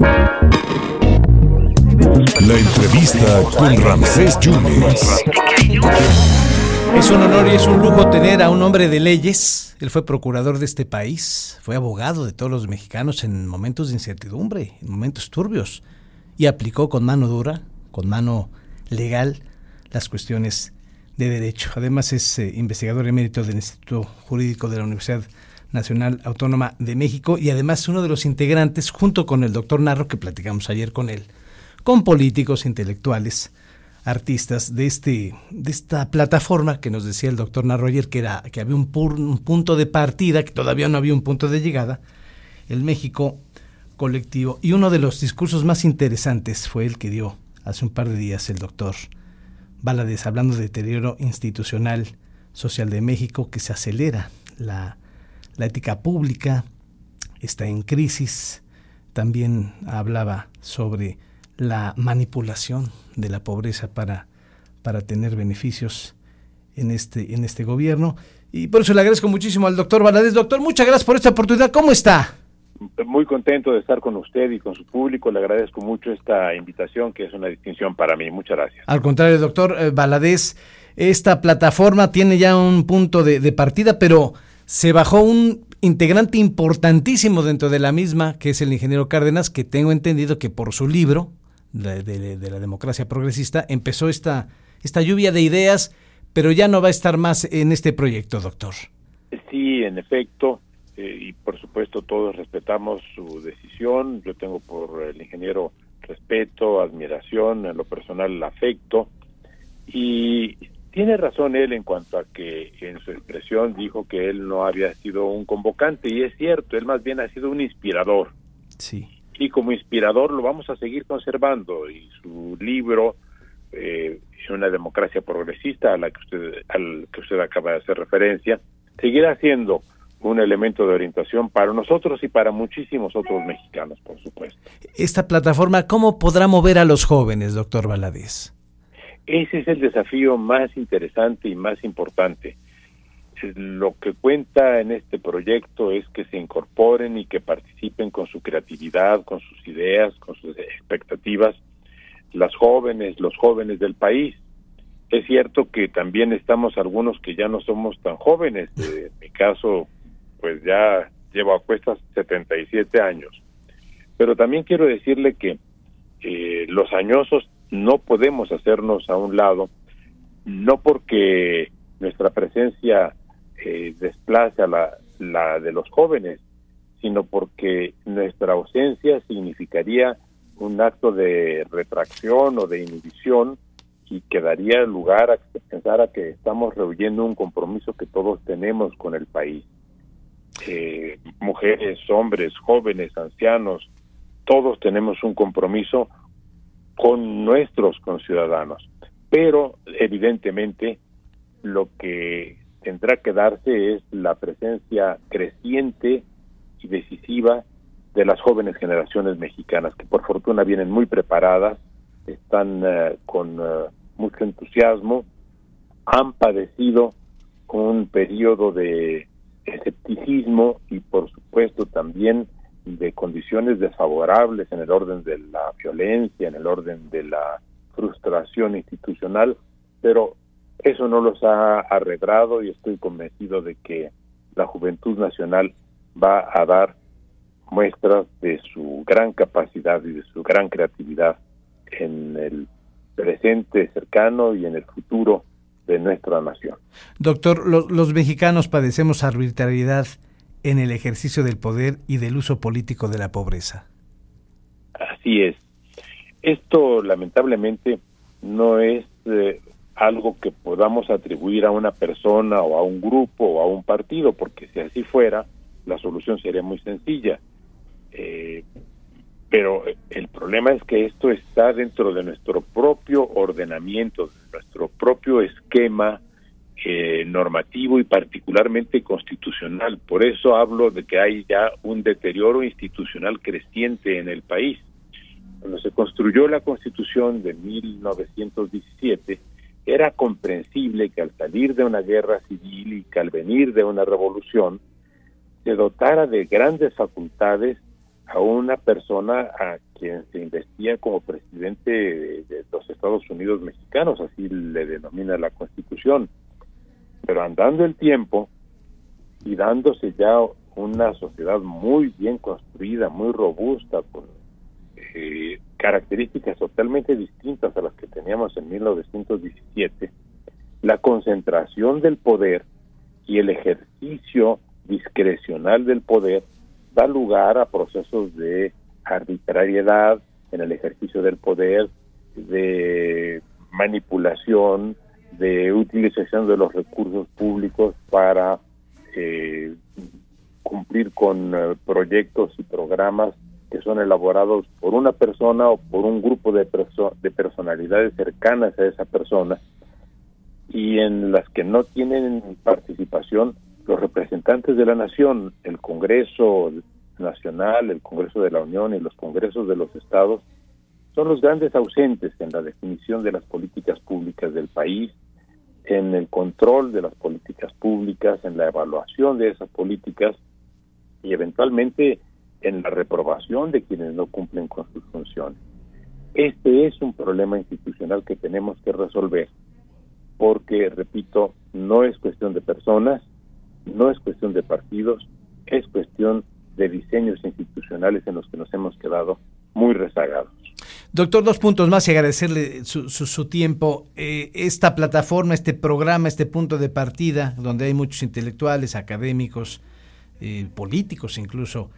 La entrevista con Ramsés Yunes. Es un honor y es un lujo tener a un hombre de leyes. Él fue procurador de este país, fue abogado de todos los mexicanos en momentos de incertidumbre, en momentos turbios, y aplicó con mano dura, con mano legal, las cuestiones de derecho. Además es eh, investigador emérito del Instituto Jurídico de la Universidad Nacional Autónoma de México y además uno de los integrantes, junto con el doctor Narro, que platicamos ayer con él, con políticos, intelectuales, artistas de este de esta plataforma que nos decía el doctor Narro ayer que era que había un, un punto de partida, que todavía no había un punto de llegada, el México colectivo. Y uno de los discursos más interesantes fue el que dio hace un par de días el doctor Valadez, hablando de deterioro institucional social de México, que se acelera la la ética pública está en crisis. También hablaba sobre la manipulación de la pobreza para, para tener beneficios en este, en este gobierno. Y por eso le agradezco muchísimo al doctor Valadez. Doctor, muchas gracias por esta oportunidad. ¿Cómo está? Muy contento de estar con usted y con su público. Le agradezco mucho esta invitación, que es una distinción para mí. Muchas gracias. Al contrario, doctor eh, Valadez, esta plataforma tiene ya un punto de, de partida, pero se bajó un integrante importantísimo dentro de la misma, que es el ingeniero Cárdenas, que tengo entendido que por su libro de, la democracia progresista empezó esta, esta lluvia de ideas, pero ya no va a estar más en este proyecto, doctor. Sí, en efecto, eh, y por supuesto todos respetamos su decisión. Yo tengo por el ingeniero respeto, admiración, en lo personal afecto, y tiene razón él en cuanto a que en su expresión dijo que él no había sido un convocante y es cierto, él más bien ha sido un inspirador. Sí. Y como inspirador lo vamos a seguir conservando y su libro eh, una democracia progresista a la que usted al que usted acaba de hacer referencia seguirá siendo un elemento de orientación para nosotros y para muchísimos otros mexicanos, por supuesto. Esta plataforma, ¿cómo podrá mover a los jóvenes, doctor Valadez? Ese es el desafío más interesante y más importante. Lo que cuenta en este proyecto es que se incorporen y que participen con su creatividad, con sus ideas, con sus expectativas, las jóvenes, los jóvenes del país. Es cierto que también estamos algunos que ya no somos tan jóvenes. En mi caso, pues ya llevo a cuestas 77 años. Pero también quiero decirle que eh, los añosos no podemos hacernos a un lado, no porque nuestra presencia eh, desplace a la, la de los jóvenes, sino porque nuestra ausencia significaría un acto de retracción o de inhibición y que daría lugar a pensar a que estamos rehuyendo un compromiso que todos tenemos con el país. Eh, mujeres, hombres, jóvenes, ancianos, todos tenemos un compromiso con nuestros conciudadanos. Pero evidentemente lo que tendrá que darse es la presencia creciente y decisiva de las jóvenes generaciones mexicanas, que por fortuna vienen muy preparadas, están eh, con eh, mucho entusiasmo, han padecido un periodo de escepticismo y por supuesto también de condiciones desfavorables en el orden de la violencia, en el orden de la frustración institucional, pero eso no los ha arredrado y estoy convencido de que la Juventud Nacional va a dar muestras de su gran capacidad y de su gran creatividad en el presente cercano y en el futuro de nuestra nación. Doctor, los mexicanos padecemos arbitrariedad en el ejercicio del poder y del uso político de la pobreza. Así es. Esto lamentablemente no es eh, algo que podamos atribuir a una persona o a un grupo o a un partido, porque si así fuera, la solución sería muy sencilla. Eh, pero el problema es que esto está dentro de nuestro propio ordenamiento, nuestro propio esquema eh, normativo y particularmente constitucional. Por eso hablo de que hay ya un deterioro institucional creciente en el país. Cuando se construyó la Constitución de 1917, era comprensible que al salir de una guerra civil y que al venir de una revolución, se dotara de grandes facultades a una persona a quien se investiga como presidente de los Estados Unidos mexicanos, así le denomina la Constitución. Pero andando el tiempo y dándose ya una sociedad muy bien construida, muy robusta, con eh, características totalmente distintas a las que teníamos en 1917, la concentración del poder y el ejercicio discrecional del poder da lugar a procesos de arbitrariedad en el ejercicio del poder, de manipulación, de utilización de los recursos públicos para eh, cumplir con eh, proyectos y programas que son elaborados por una persona o por un grupo de, de personalidades cercanas a esa persona y en las que no tienen participación los representantes de la nación, el Congreso Nacional, el Congreso de la Unión y los Congresos de los Estados, son los grandes ausentes en la definición de las políticas públicas del país, en el control de las políticas públicas, en la evaluación de esas políticas y eventualmente en la reprobación de quienes no cumplen con sus funciones. Este es un problema institucional que tenemos que resolver porque, repito, no es cuestión de personas, no es cuestión de partidos, es cuestión de diseños institucionales en los que nos hemos quedado muy rezagados. Doctor, dos puntos más y agradecerle su, su, tiempo. Eh, esta plataforma, este programa, este punto de partida, donde hay muchos intelectuales, académicos, eh, políticos incluso,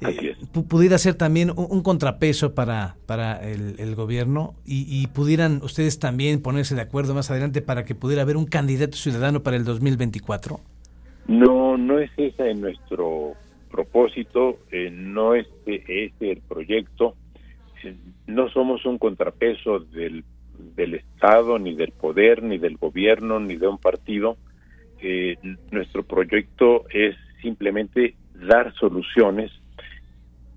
eh, pudiera ser también un, contrapeso para, para el, gobierno y, y, pudieran ustedes también ponerse de acuerdo más adelante para que pudiera haber un candidato ciudadano para el 2024? No, no es ese nuestro propósito, eh, no es ese el proyecto, no somos un contrapeso del, del Estado, ni del poder, ni del gobierno, ni de un partido. Eh, nuestro proyecto es simplemente dar soluciones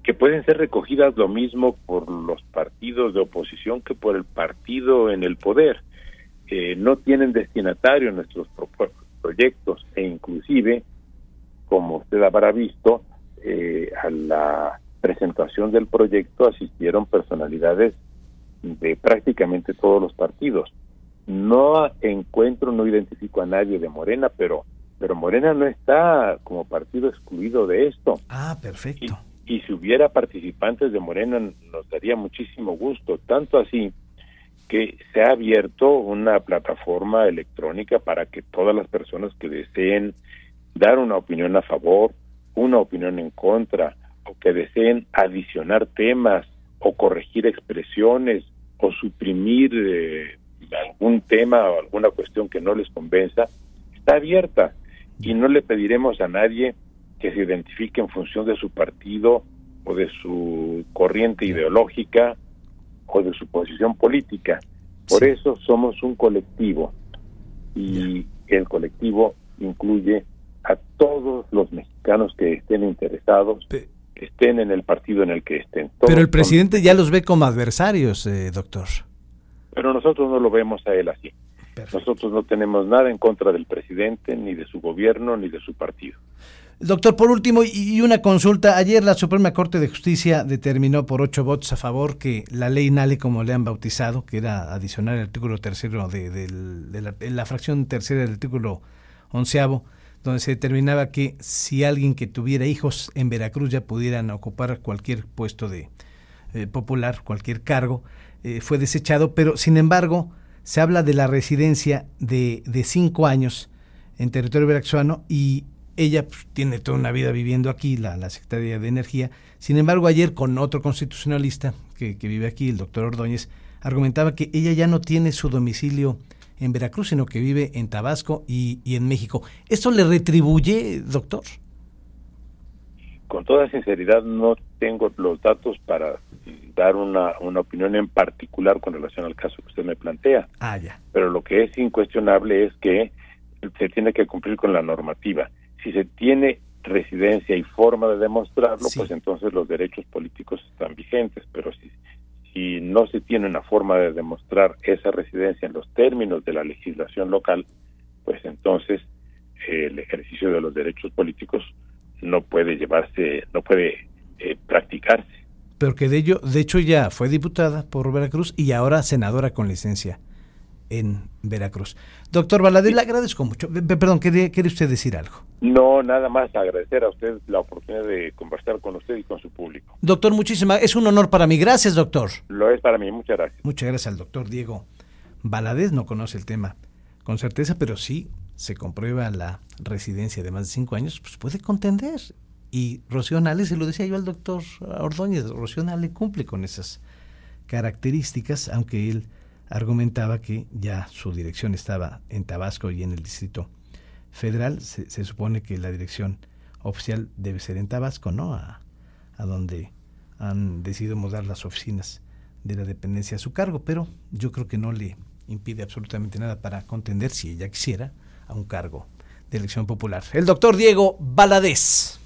que pueden ser recogidas lo mismo por los partidos de oposición que por el partido en el poder. no tienen destinatario nuestros proyectos e inclusive, como usted habrá visto, eh, a la presentación del proyecto asistieron personalidades de prácticamente todos los partidos. No encuentro, no identifico a nadie de Morena, pero pero Morena no está como partido excluido de esto. Ah, perfecto. Y, y si hubiera participantes de Morena nos daría muchísimo gusto, tanto así que se ha abierto una plataforma electrónica para que todas las personas que deseen dar una opinión a favor, una opinión en contra, o que deseen adicionar temas o corregir expresiones o suprimir eh, algún tema o alguna cuestión que no les convenza, está abierta. Y no le pediremos a nadie que se identifique en función de su partido o de su corriente ideológica o de su posición política. Por eso somos un colectivo. Y el colectivo incluye a todos los mexicanos que estén interesados, estén en el partido en el que estén. pero el presidente ya los ve como adversarios, eh, doctor. Pero nosotros no lo vemos a él así. Nosotros no tenemos nada en contra del presidente, ni de su gobierno, ni de su partido. Doctor, por último, y una consulta. Ayer la Suprema Corte de Justicia determinó por ocho votos a favor que la ley NALE, como le han bautizado, que era adicionar el artículo tercero de, la, fracción tercera del artículo onceavo, donde se determinaba que si alguien que tuviera hijos en Veracruz ya pudieran ocupar cualquier puesto de eh, popular, cualquier cargo, eh, fue desechado, pero sin embargo se habla de la residencia de, de cinco años en territorio veracruzano y ella pues, tiene toda una vida viviendo aquí, la, la Secretaría de Energía. Sin embargo, ayer con otro constitucionalista que, vive aquí, el doctor Ordóñez, argumentaba que ella ya no tiene su domicilio en Veracruz, sino que vive en Tabasco y, en México. ¿Esto le retribuye, doctor? Con toda sinceridad, no tengo los datos para dar una, una opinión en particular con relación al caso que usted me plantea. Ah, ya. Pero lo que es incuestionable es que se tiene que cumplir con la normativa si se tiene residencia y forma de demostrarlo, pues entonces los derechos políticos están vigentes, pero si, si no se tiene una forma de demostrar esa residencia en los términos de la legislación local, pues entonces el ejercicio de los derechos políticos no puede llevarse, no puede eh, practicarse. Pero que de ello, de hecho ya fue diputada por Veracruz y ahora senadora con licencia en Veracruz. Doctor Valadez, le agradezco mucho. Perdón, ¿quiere, ¿quiere usted decir algo? No, nada más agradecer a usted la oportunidad de conversar con usted y con su público. Doctor, muchísimas, es un honor para mí. Gracias, doctor. Lo es para mí, muchas gracias. Muchas gracias al doctor Diego Valadez, no conoce el tema con certeza, pero sí se comprueba la residencia de más de cinco años, pues puede contender. Y Rocío Nale, se lo decía yo al doctor Ordóñez, Rocío Nale cumple con esas características, aunque él argumentaba que ya su dirección estaba en Tabasco y en el Distrito Federal. Se, supone que la dirección oficial debe ser en Tabasco, ¿no? A, a donde han decidido mudar las oficinas de la dependencia a su cargo, pero yo creo que no le impide absolutamente nada para contender, si ella quisiera, a un cargo de elección popular. El doctor Diego Baladés.